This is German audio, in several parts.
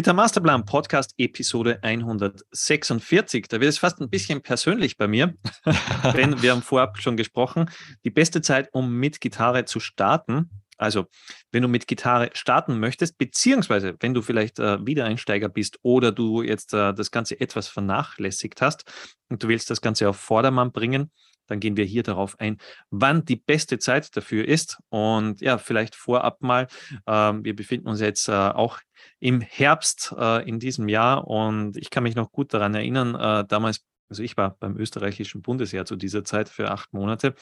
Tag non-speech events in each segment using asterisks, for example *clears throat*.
Gitter Masterplan Podcast Episode 146. Da wird es fast ein bisschen persönlich bei mir, *laughs* denn wir haben vorab schon gesprochen, die beste Zeit, um mit Gitarre zu starten. Also, wenn du mit Gitarre starten möchtest, beziehungsweise wenn du vielleicht äh, Wiedereinsteiger bist oder du jetzt äh, das Ganze etwas vernachlässigt hast und du willst das Ganze auf Vordermann bringen, dann gehen wir hier darauf ein, wann die beste Zeit dafür ist. Und ja, vielleicht vorab mal, äh, wir befinden uns jetzt äh, auch im Herbst äh, in diesem Jahr und ich kann mich noch gut daran erinnern, äh, damals also ich war beim österreichischen Bundesheer zu dieser Zeit für acht Monate.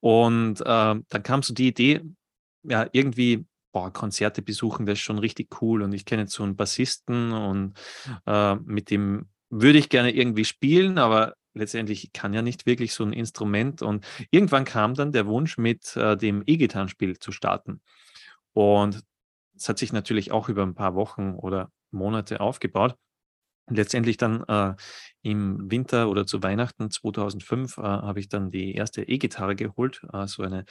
Und äh, dann kam so die Idee, ja, irgendwie, boah, Konzerte besuchen, das ist schon richtig cool. Und ich kenne jetzt so einen Bassisten und äh, mit dem würde ich gerne irgendwie spielen, aber letztendlich kann ja nicht wirklich so ein Instrument. Und irgendwann kam dann der Wunsch, mit äh, dem E-Gitarrenspiel zu starten. Und es hat sich natürlich auch über ein paar Wochen oder Monate aufgebaut. Und letztendlich dann äh, im Winter oder zu Weihnachten 2005 äh, habe ich dann die erste E-Gitarre geholt, äh, so eine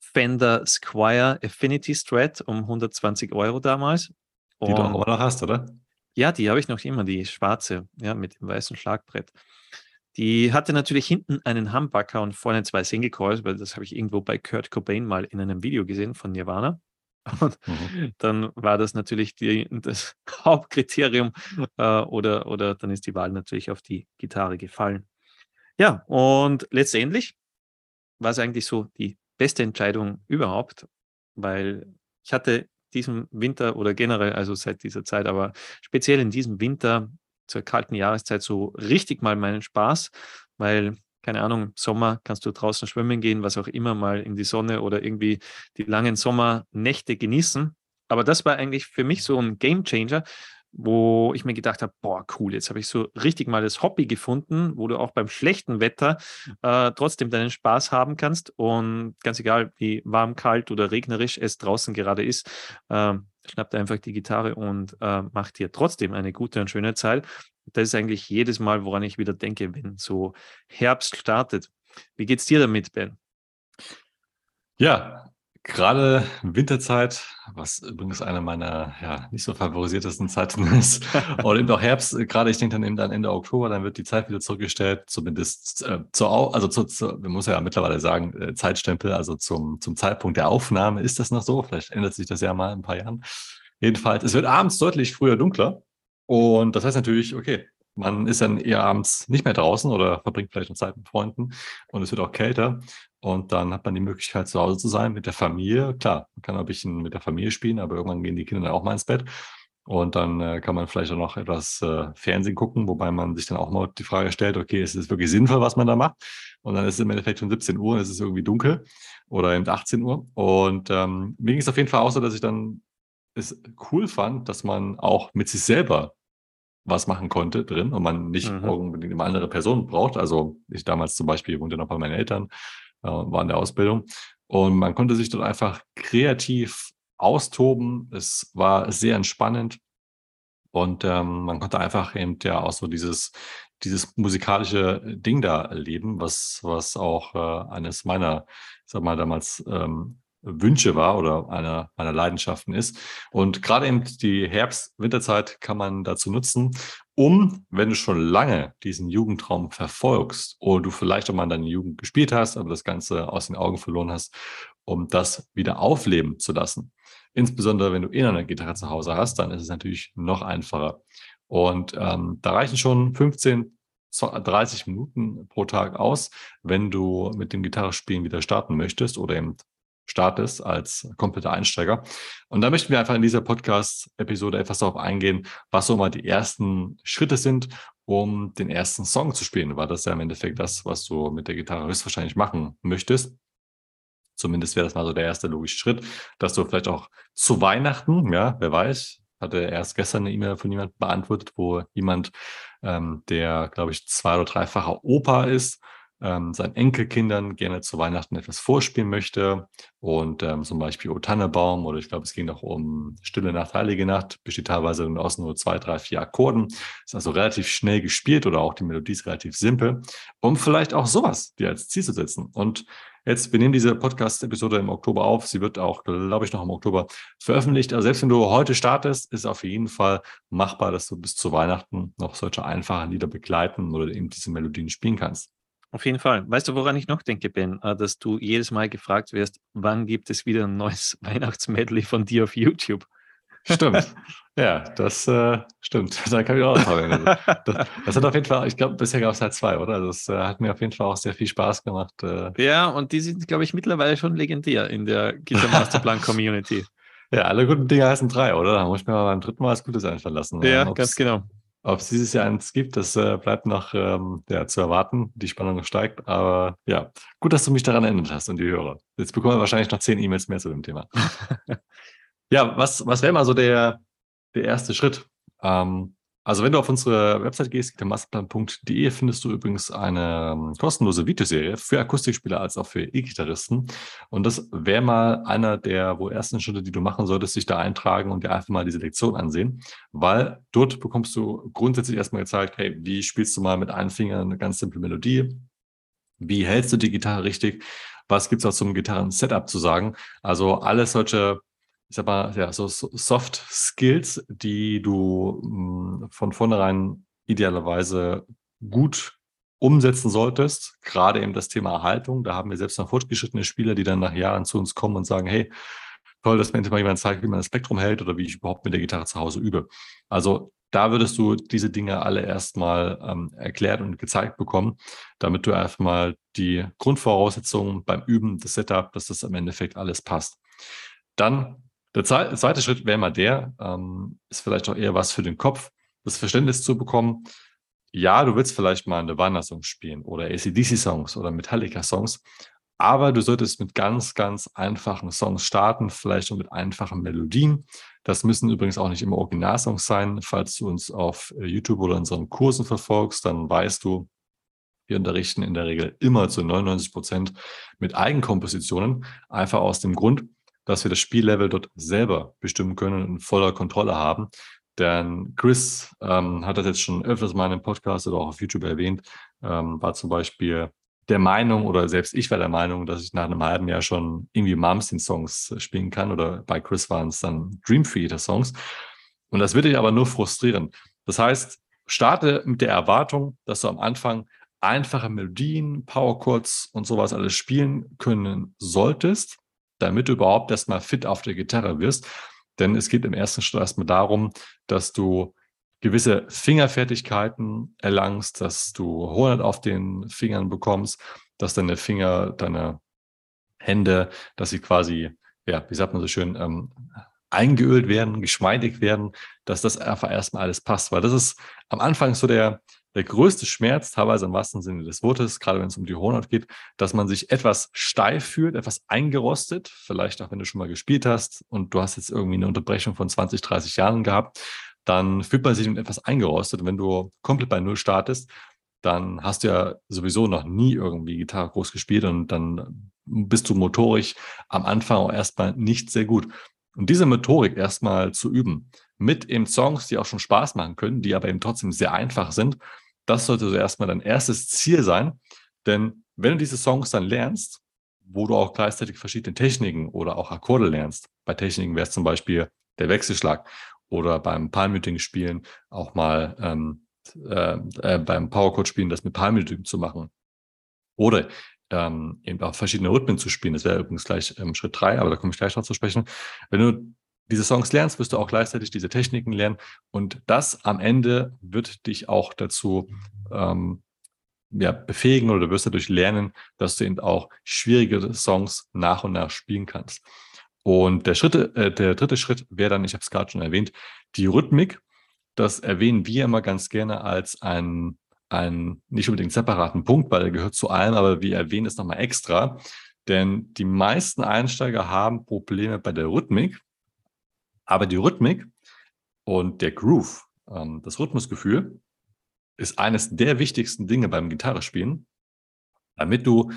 Fender Squire Affinity Strat um 120 Euro damals. Und die du auch noch hast, oder? Ja, die habe ich noch immer, die schwarze, ja, mit dem weißen Schlagbrett. Die hatte natürlich hinten einen Humbucker und vorne zwei Single Coils, weil das habe ich irgendwo bei Kurt Cobain mal in einem Video gesehen von Nirvana. *laughs* Und mhm. dann war das natürlich die, das *laughs* Hauptkriterium äh, oder, oder dann ist die Wahl natürlich auf die Gitarre gefallen. Ja, und letztendlich war es eigentlich so die beste Entscheidung überhaupt, weil ich hatte diesen Winter oder generell, also seit dieser Zeit, aber speziell in diesem Winter zur kalten Jahreszeit so richtig mal meinen Spaß, weil, keine Ahnung, Sommer kannst du draußen schwimmen gehen, was auch immer, mal in die Sonne oder irgendwie die langen Sommernächte genießen. Aber das war eigentlich für mich so ein Game Changer, wo ich mir gedacht habe, boah, cool, jetzt habe ich so richtig mal das Hobby gefunden, wo du auch beim schlechten Wetter äh, trotzdem deinen Spaß haben kannst. Und ganz egal, wie warm, kalt oder regnerisch es draußen gerade ist, äh, schnappt einfach die Gitarre und äh, macht dir trotzdem eine gute und schöne Zeit. Das ist eigentlich jedes Mal, woran ich wieder denke, wenn so Herbst startet. Wie geht's dir damit, Ben? Ja, Gerade Winterzeit, was übrigens eine meiner ja, nicht so favorisiertesten Zeiten *laughs* ist, oder eben auch Herbst, gerade ich denke dann eben dann Ende Oktober, dann wird die Zeit wieder zurückgestellt, zumindest äh, zur, also zu, zu, man muss ja mittlerweile sagen, äh, Zeitstempel, also zum, zum Zeitpunkt der Aufnahme. Ist das noch so, vielleicht ändert sich das ja mal in ein paar Jahren. Jedenfalls, es wird abends deutlich früher dunkler. Und das heißt natürlich, okay, man ist dann eher abends nicht mehr draußen oder verbringt vielleicht noch Zeit mit Freunden und es wird auch kälter. Und dann hat man die Möglichkeit, zu Hause zu sein mit der Familie. Klar, man kann ein bisschen mit der Familie spielen, aber irgendwann gehen die Kinder dann auch mal ins Bett. Und dann äh, kann man vielleicht auch noch etwas äh, Fernsehen gucken, wobei man sich dann auch mal die Frage stellt, okay, ist es wirklich sinnvoll, was man da macht? Und dann ist es im Endeffekt schon 17 Uhr und es ist irgendwie dunkel oder eben 18 Uhr. Und ähm, mir ging es auf jeden Fall auch so, dass ich dann es cool fand, dass man auch mit sich selber was machen konnte drin und man nicht mhm. unbedingt immer andere Personen braucht. Also ich damals zum Beispiel wohnte noch bei meinen Eltern, äh, war in der Ausbildung und man konnte sich dort einfach kreativ austoben. Es war sehr entspannend und ähm, man konnte einfach eben ja auch so dieses, dieses musikalische Ding da erleben, was, was auch äh, eines meiner, sag mal, damals ähm, Wünsche war oder einer meiner Leidenschaften ist. Und gerade eben die Herbst-Winterzeit kann man dazu nutzen, um, wenn du schon lange diesen Jugendtraum verfolgst oder du vielleicht auch mal in deiner Jugend gespielt hast, aber das Ganze aus den Augen verloren hast, um das wieder aufleben zu lassen. Insbesondere wenn du eh eine Gitarre zu Hause hast, dann ist es natürlich noch einfacher. Und ähm, da reichen schon 15, 30 Minuten pro Tag aus, wenn du mit dem Gitarrespielen wieder starten möchtest oder eben startest als kompletter Einsteiger. Und da möchten wir einfach in dieser Podcast-Episode etwas darauf eingehen, was so mal die ersten Schritte sind, um den ersten Song zu spielen, weil das ist ja im Endeffekt das, was du mit der Gitarre höchstwahrscheinlich machen möchtest. Zumindest wäre das mal so der erste logische Schritt, dass du vielleicht auch zu Weihnachten, ja, wer weiß, hatte erst gestern eine E-Mail von jemandem beantwortet, wo jemand, ähm, der, glaube ich, zwei- oder dreifacher Opa ist, ähm, seinen Enkelkindern gerne zu Weihnachten etwas vorspielen möchte und ähm, zum Beispiel O Tannebaum oder ich glaube, es ging auch um Stille Nacht, Heilige Nacht, besteht teilweise aus nur zwei, drei, vier Akkorden, ist also relativ schnell gespielt oder auch die Melodie ist relativ simpel, um vielleicht auch sowas dir als Ziel zu setzen. Und Jetzt, wir nehmen diese Podcast-Episode im Oktober auf. Sie wird auch, glaube ich, noch im Oktober veröffentlicht. Also selbst wenn du heute startest, ist auf jeden Fall machbar, dass du bis zu Weihnachten noch solche einfachen Lieder begleiten oder eben diese Melodien spielen kannst. Auf jeden Fall. Weißt du, woran ich noch denke, Ben? Äh, dass du jedes Mal gefragt wirst, wann gibt es wieder ein neues *laughs* Weihnachtsmedley von dir auf YouTube? Stimmt. *laughs* ja, das äh, stimmt. *laughs* Da kann ich auch noch dran das, das hat auf jeden Fall, ich glaube, bisher gab es halt zwei, oder? Das äh, hat mir auf jeden Fall auch sehr viel Spaß gemacht. Äh. Ja, und die sind, glaube ich, mittlerweile schon legendär in der Gitter Masterplan Community. ja, alle guten Dinge heißen drei, oder? Da muss ich mir mal beim dritten Mal was Gutes einfallen lassen. Ja, ganz genau. Ob es dieses Jahr eins gibt, das äh, bleibt noch ähm, ja, zu erwarten. Die Spannung steigt. Aber ja, gut, dass du mich daran erinnert hast und die Hörer. Jetzt bekommen wir wahrscheinlich noch zehn E-Mails mehr zu dem Thema. *laughs* Ja, was, was wäre mal so der, der erste Schritt? Ähm, also wenn du auf unsere Website gehst, masterplan.de, findest du übrigens eine ähm, kostenlose Videoserie für Akustikspieler als auch für E-Gitarristen. Und das wäre mal einer der wo ersten Schritte, die du machen solltest, sich da eintragen und dir einfach mal diese Lektion ansehen. Weil dort bekommst du grundsätzlich erstmal gezeigt, hey, wie spielst du mal mit einem Finger eine ganz simple Melodie? Wie hältst du die Gitarre richtig? Was gibt es auch zum Gitarren-Setup zu sagen? Also alles solche ich sag mal, ja, so Soft Skills, die du mh, hm, von vornherein idealerweise gut umsetzen solltest. Gerade eben das Thema Haltung. Da haben wir selbst noch fortgeschrittene Spieler, die dann nach Jahren zu uns kommen und sagen, hey, toll, dass mir endlich mal jemand zeigt, wie man das Spektrum hält oder wie ich überhaupt mit der Gitarre zu Hause übe. Also da würdest du diese Dinge alle erstmal ähm, erklärt und gezeigt bekommen, damit du erstmal die Grundvoraussetzungen beim Üben, das Setup, dass das im Endeffekt alles passt. Dann der zweite Schritt wäre mal der, ähm, ist vielleicht auch eher was für den Kopf, das Verständnis zu bekommen. Ja, du willst vielleicht mal eine Wandersong spielen oder ACDC-Songs oder Metallica-Songs, aber du solltest mit ganz, ganz einfachen Songs starten, vielleicht auch mit einfachen Melodien. Das müssen übrigens auch nicht immer Originalsongs sein. Falls du uns auf YouTube oder unseren Kursen verfolgst, dann weißt du, wir unterrichten in der Regel immer zu 99 Prozent mit Eigenkompositionen, einfach aus dem Grund, dass wir das Spiellevel dort selber bestimmen können und voller Kontrolle haben. Denn Chris ähm, hat das jetzt schon öfters mal in einem Podcast oder auch auf YouTube erwähnt, ähm, war zum Beispiel der Meinung oder selbst ich war der Meinung, dass ich nach einem halben Jahr schon irgendwie Malmsteen-Songs spielen kann oder bei Chris waren es dann Dream Theater-Songs. Und das würde dich aber nur frustrieren. Das heißt, starte mit der Erwartung, dass du am Anfang einfache Melodien, Power Chords und sowas alles spielen können solltest damit du überhaupt erstmal fit auf der Gitarre wirst. Denn es geht im ersten Schritt erstmal darum, dass du gewisse Fingerfertigkeiten erlangst, dass du Hoheit auf den Fingern bekommst, dass deine Finger, deine Hände, dass sie quasi, ja, wie sagt man so schön, ähm, eingeölt werden, geschmeidig werden, dass das einfach erstmal alles passt. Weil das ist am Anfang so der, der größte Schmerz, teilweise im wahrsten Sinne des Wortes, gerade wenn es um die Hornhaut geht, dass man sich etwas steif fühlt, etwas eingerostet, vielleicht auch wenn du schon mal gespielt hast und du hast jetzt irgendwie eine Unterbrechung von 20, 30 Jahren gehabt, dann fühlt man sich mit etwas eingerostet. Und wenn du komplett bei Null startest, dann hast du ja sowieso noch nie irgendwie Gitarre groß gespielt und dann bist du motorisch am Anfang auch erstmal nicht sehr gut. Und diese Motorik erstmal zu üben, mit eben Songs, die auch schon Spaß machen können, die aber eben trotzdem sehr einfach sind, das sollte so erstmal dein erstes Ziel sein. Denn wenn du diese Songs dann lernst, wo du auch gleichzeitig verschiedene Techniken oder auch Akkorde lernst, bei Techniken wäre es zum Beispiel der Wechselschlag oder beim Palmmuting spielen auch mal ähm, äh, äh, beim Powerchord spielen das mit Palmmuting zu machen. Oder ähm, eben auch verschiedene Rhythmen zu spielen. Das wäre übrigens gleich ähm, Schritt drei, aber da komme ich gleich noch zu sprechen. Wenn du diese Songs lernst, wirst du auch gleichzeitig diese Techniken lernen. Und das am Ende wird dich auch dazu ähm, ja, befähigen oder wirst dadurch lernen, dass du eben auch schwierige Songs nach und nach spielen kannst. Und der, Schritt, äh, der dritte Schritt wäre dann, ich habe es gerade schon erwähnt, die Rhythmik. Das erwähnen wir immer ganz gerne als einen, einen nicht unbedingt separaten Punkt, weil er gehört zu allem, aber wir erwähnen es nochmal extra. Denn die meisten Einsteiger haben Probleme bei der Rhythmik, aber die Rhythmik und der Groove, ähm, das Rhythmusgefühl, ist eines der wichtigsten Dinge beim Gitarrespielen, damit du,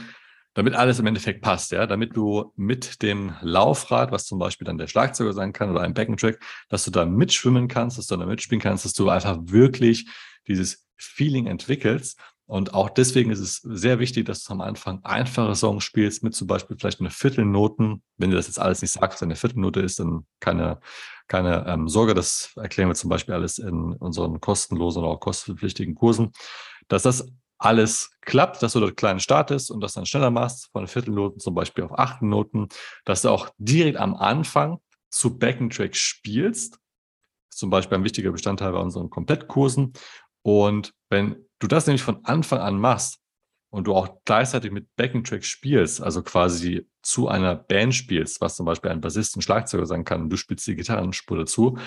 damit alles im Endeffekt passt, ja, damit du mit dem Laufrad, was zum Beispiel dann der Schlagzeuger sein kann oder ein Backing-Track, dass du da mitschwimmen kannst, dass du da mitspielen kannst, dass du einfach wirklich dieses Feeling entwickelst, Und auch deswegen ist es sehr wichtig, dass du am Anfang einfache Songs spielst, mit zum Beispiel vielleicht eine Viertelnoten. Wenn du das jetzt alles nicht sagst, eine Viertelnote ist, dann keine, keine ähm, Sorge. Das erklären wir zum Beispiel alles in unseren kostenlosen oder auch kostenpflichtigen Kursen, dass das alles klappt, dass du dort kleinen startest und das dann schneller machst, von Viertelnoten zum Beispiel auf Achtelnoten, dass du auch direkt am Anfang zu Backentrack spielst. Zum Beispiel ein wichtiger Bestandteil bei unseren Komplettkursen. Und wenn du das nämlich von Anfang an machst und du auch gleichzeitig mit Backing-Track spielst, also quasi zu einer Band spielst, was zum Beispiel ein Bassist, ein Schlagzeuger sein kann, und du spielst die Gitarrenspur dazu,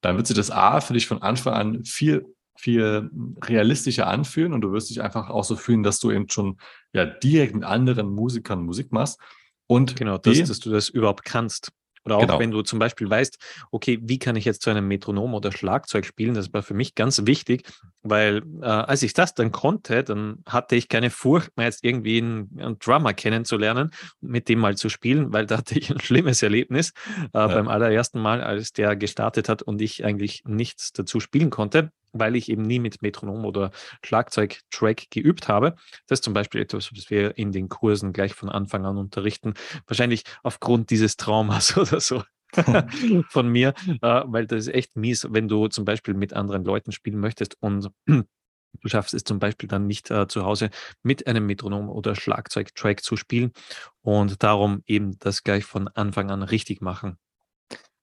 dann wird sich das A für dich von Anfang an viel, viel realistischer anfühlen und du wirst dich einfach auch so fühlen, dass du eben schon ja direkt mit anderen Musikern Musik machst. Und genau, das, dass du das überhaupt kannst. Oder auch genau. wenn du zum Beispiel weißt, okay, wie kann ich jetzt zu einem Metronom oder Schlagzeug spielen? Das war für mich ganz wichtig, weil äh, als ich das dann konnte, dann hatte ich keine Furcht mehr, jetzt irgendwie einen, einen Drummer kennenzulernen, mit dem mal zu spielen, weil da hatte ich ein schlimmes Erlebnis äh, ja. beim allerersten Mal, als der gestartet hat und ich eigentlich nichts dazu spielen konnte weil ich eben nie mit Metronom oder Schlagzeug-Track geübt habe. Das ist zum Beispiel etwas, was wir in den Kursen gleich von Anfang an unterrichten. Wahrscheinlich aufgrund dieses Traumas *laughs* oder so. *laughs* von mir, äh, weil das ist echt mies, wenn du zum Beispiel mit anderen Leuten spielen möchtest und *clears throat* Du schaffst es zum Beispiel dann nicht äh, zu Hause mit einem Metronom oder Schlagzeug-Track zu spielen und darum eben das gleich von Anfang an richtig machen.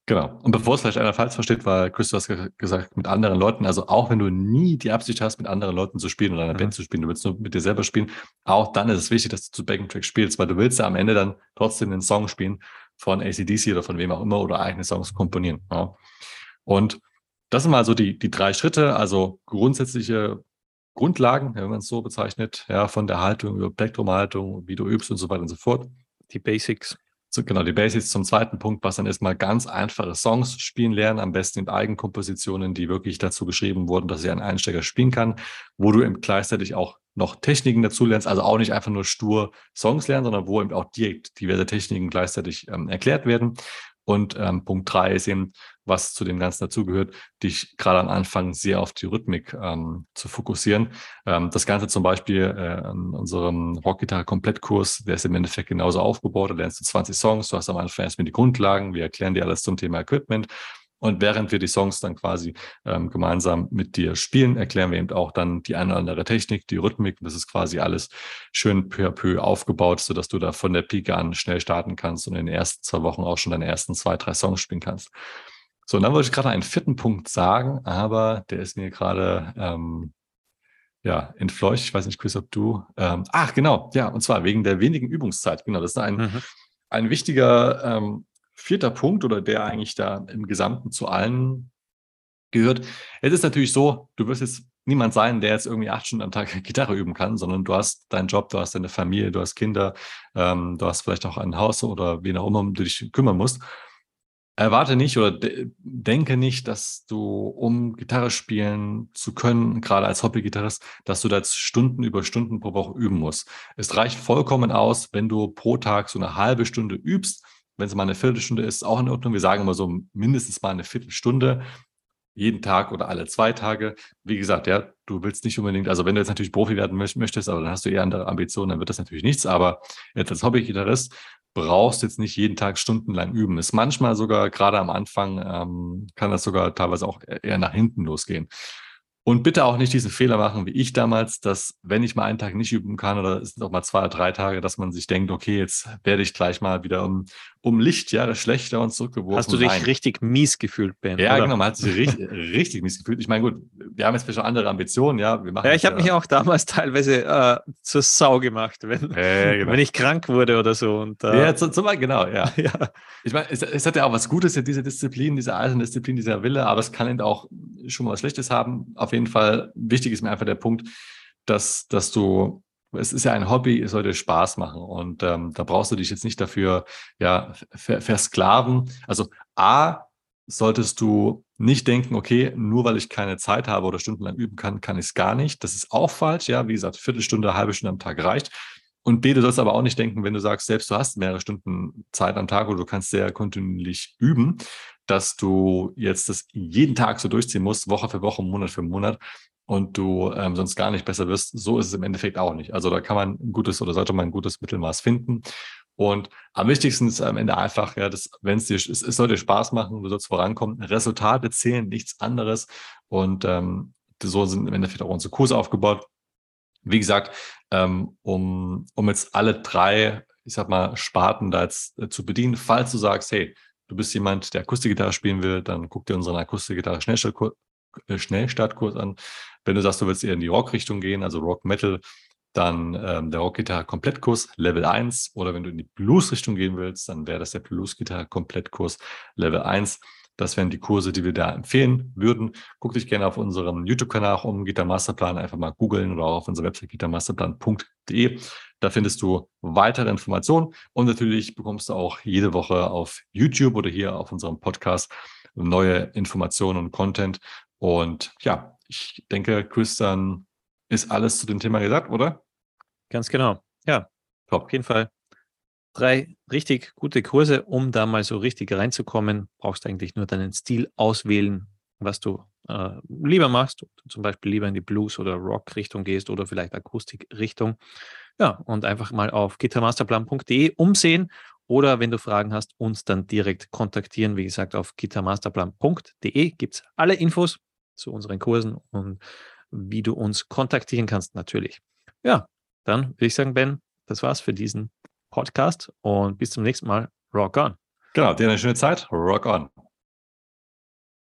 Genau. Und bevor es vielleicht einer falsch versteht, weil Chris, du hast gesagt, mit anderen Leuten, also auch wenn du nie die Absicht hast, mit anderen Leuten zu spielen oder einer mhm. Band zu spielen, du willst nur mit dir selber spielen, auch dann ist es wichtig, dass du zu Backing Track spielst, weil du willst ja am Ende dann trotzdem den Song spielen von ACDC oder von wem auch immer oder eigene Songs komponieren. Ja. Und das sind mal so die, die drei Schritte, also grundsätzliche Grundlagen, wenn man es so bezeichnet, ja, von der Haltung über Plektrumhaltung, wie du übst und so weiter und so fort. Die Basics so, genau, die Basics zum zweiten Punkt, was dann erstmal ganz einfache Songs spielen lernen, am besten in Eigenkompositionen, die wirklich dazu geschrieben wurden, dass sie ein Einsteiger spielen kann, wo du eben gleichzeitig auch noch Techniken dazu lernst, also auch nicht einfach nur stur Songs lernen, sondern wo eben auch direkt diverse Techniken gleichzeitig ähm, erklärt werden. Und ähm, Punkt drei ist eben, was zu dem Ganzen dazugehört, dich gerade am Anfang sehr auf die Rhythmik ähm, zu fokussieren. Ähm, das Ganze zum Beispiel äh, in unserem Rockgitarre-Komplettkurs, der ist im Endeffekt genauso aufgebaut. Da lernst du 20 Songs, du hast am Anfang erstmal die Grundlagen, wir erklären dir alles zum Thema Equipment. Und während wir die Songs dann quasi ähm, gemeinsam mit dir spielen, erklären wir eben auch dann die eine oder andere Technik, die Rhythmik. Das ist quasi alles schön peu à peu aufgebaut, sodass du da von der Pike an schnell starten kannst und in den ersten zwei Wochen auch schon deine ersten zwei, drei Songs spielen kannst. So, und dann wollte ich gerade einen vierten Punkt sagen, aber der ist mir gerade ähm, ja, entfleucht. Ich weiß nicht, Chris, ob du. Ähm, ach, genau, ja, und zwar wegen der wenigen Übungszeit. Genau, das ist ein, mhm. ein wichtiger ähm, vierter Punkt oder der eigentlich da im Gesamten zu allen gehört. Es ist natürlich so, du wirst jetzt niemand sein, der jetzt irgendwie acht Stunden am Tag *laughs* Gitarre üben kann, sondern du hast deinen Job, du hast deine Familie, du hast Kinder, ähm, du hast vielleicht auch ein Haus oder wen auch immer du dich kümmern musst. Erwarte nicht oder de denke nicht, dass du, um Gitarre spielen zu können, gerade als Hobbygitarrist, dass du da jetzt Stunden über Stunden pro Woche üben musst. Es reicht vollkommen aus, wenn du pro Tag so eine halbe Stunde übst wenn es mal eine Viertelstunde ist, auch in Ordnung. Wir sagen immer so mindestens mal eine Viertelstunde jeden Tag oder alle zwei Tage. Wie gesagt, ja, du willst nicht unbedingt, also wenn du jetzt natürlich Profi werden möchtest, aber dann hast du eher andere Ambitionen, dann wird das natürlich nichts. Aber jetzt als Hobbygitarrist brauchst jetzt nicht jeden Tag stundenlang üben. Ist manchmal sogar, gerade am Anfang, ähm, kann das sogar teilweise auch eher nach hinten losgehen. Und bitte auch nicht diesen Fehler machen, wie ich damals, dass wenn ich mal einen Tag nicht üben kann oder es sind auch mal zwei oder drei Tage, dass man sich denkt, okay, jetzt werde ich gleich mal wieder um, um Lichtjahre schlechter und zurückgeworfen. Hast du dich rein. richtig mies gefühlt, Ben? Ja, oder? genau, man hat sich richtig, *laughs* richtig mies gefühlt. Ich meine, gut, wir haben jetzt schon andere Ambitionen, ja. Wir machen ja, ich habe mich auch damals teilweise äh, zur Sau gemacht, wenn, äh, genau. wenn ich krank wurde oder so. Und, äh, ja, zum, zum genau, ja. *laughs* ja. Ich meine, es, es, hat ja auch was Gutes, diese Disziplin, diese Eisendisziplin, dieser Wille, aber es kann eben auch schon mal was Schlechtes haben. Auf jeden Fall, wichtig ist mir einfach der Punkt, dass, dass du es ist ja ein Hobby, es sollte Spaß machen und ähm, da brauchst du dich jetzt nicht dafür ja ver versklaven. Also A solltest du nicht denken, okay, nur weil ich keine Zeit habe oder stundenlang üben kann, kann ich es gar nicht. Das ist auch falsch. Ja, wie gesagt, Viertelstunde, halbe Stunde am Tag reicht. Und B, du sollst aber auch nicht denken, wenn du sagst, selbst du hast mehrere Stunden Zeit am Tag oder du kannst sehr kontinuierlich üben, dass du jetzt das jeden Tag so durchziehen musst, Woche für Woche, Monat für Monat und du ähm, sonst gar nicht besser wirst. So ist es im Endeffekt auch nicht. Also da kann man ein gutes oder sollte man ein gutes Mittelmaß finden. Und am wichtigsten ist am Ende einfach, ja, dass, wenn es dir, es, es soll dir Spaß machen, du sollst vorankommen. Resultate zählen, nichts anderes. Und ähm, so sind im Endeffekt auch unsere Kurse aufgebaut. Wie gesagt, ähm, um, um jetzt alle drei, ich sag mal, Sparten da jetzt äh, zu bedienen, falls du sagst, hey, du bist jemand, der Akustikgitarre spielen will, dann guck dir unseren Akustikgitarre Schnellstartkurs, äh, an. Wenn du sagst, du willst eher in die Rock-Richtung gehen, also Rock Metal, dann ähm, der Rockgitarre Komplettkurs Level 1 oder wenn du in die Blues-Richtung gehen willst, dann wäre das der Blues-Gitarre Komplettkurs Level 1. Das wären die Kurse, die wir da empfehlen würden. Guck dich gerne auf unserem YouTube-Kanal um Gitarre Masterplan, einfach mal googeln oder auch auf unserer Website gitarmasterplan.de. Da findest du weitere Informationen und natürlich bekommst du auch jede Woche auf YouTube oder hier auf unserem Podcast neue Informationen und Content. Und ja, ich denke, Chris, dann ist alles zu dem Thema gesagt, oder? Ganz genau. Ja, Top. auf jeden Fall. Drei richtig gute Kurse, um da mal so richtig reinzukommen. Brauchst eigentlich nur deinen Stil auswählen, was du äh, lieber machst. Zum Beispiel lieber in die Blues- oder Rock-Richtung gehst oder vielleicht Akustik-Richtung. Ja, und einfach mal auf gitarmasterplan.de umsehen oder wenn du Fragen hast, uns dann direkt kontaktieren. Wie gesagt, auf gitarmasterplan.de gibt es alle Infos zu unseren Kursen und wie du uns kontaktieren kannst, natürlich. Ja, dann würde ich sagen, Ben, das war's für diesen Podcast und bis zum nächsten Mal. Rock on. Genau, dir eine schöne Zeit. Rock on.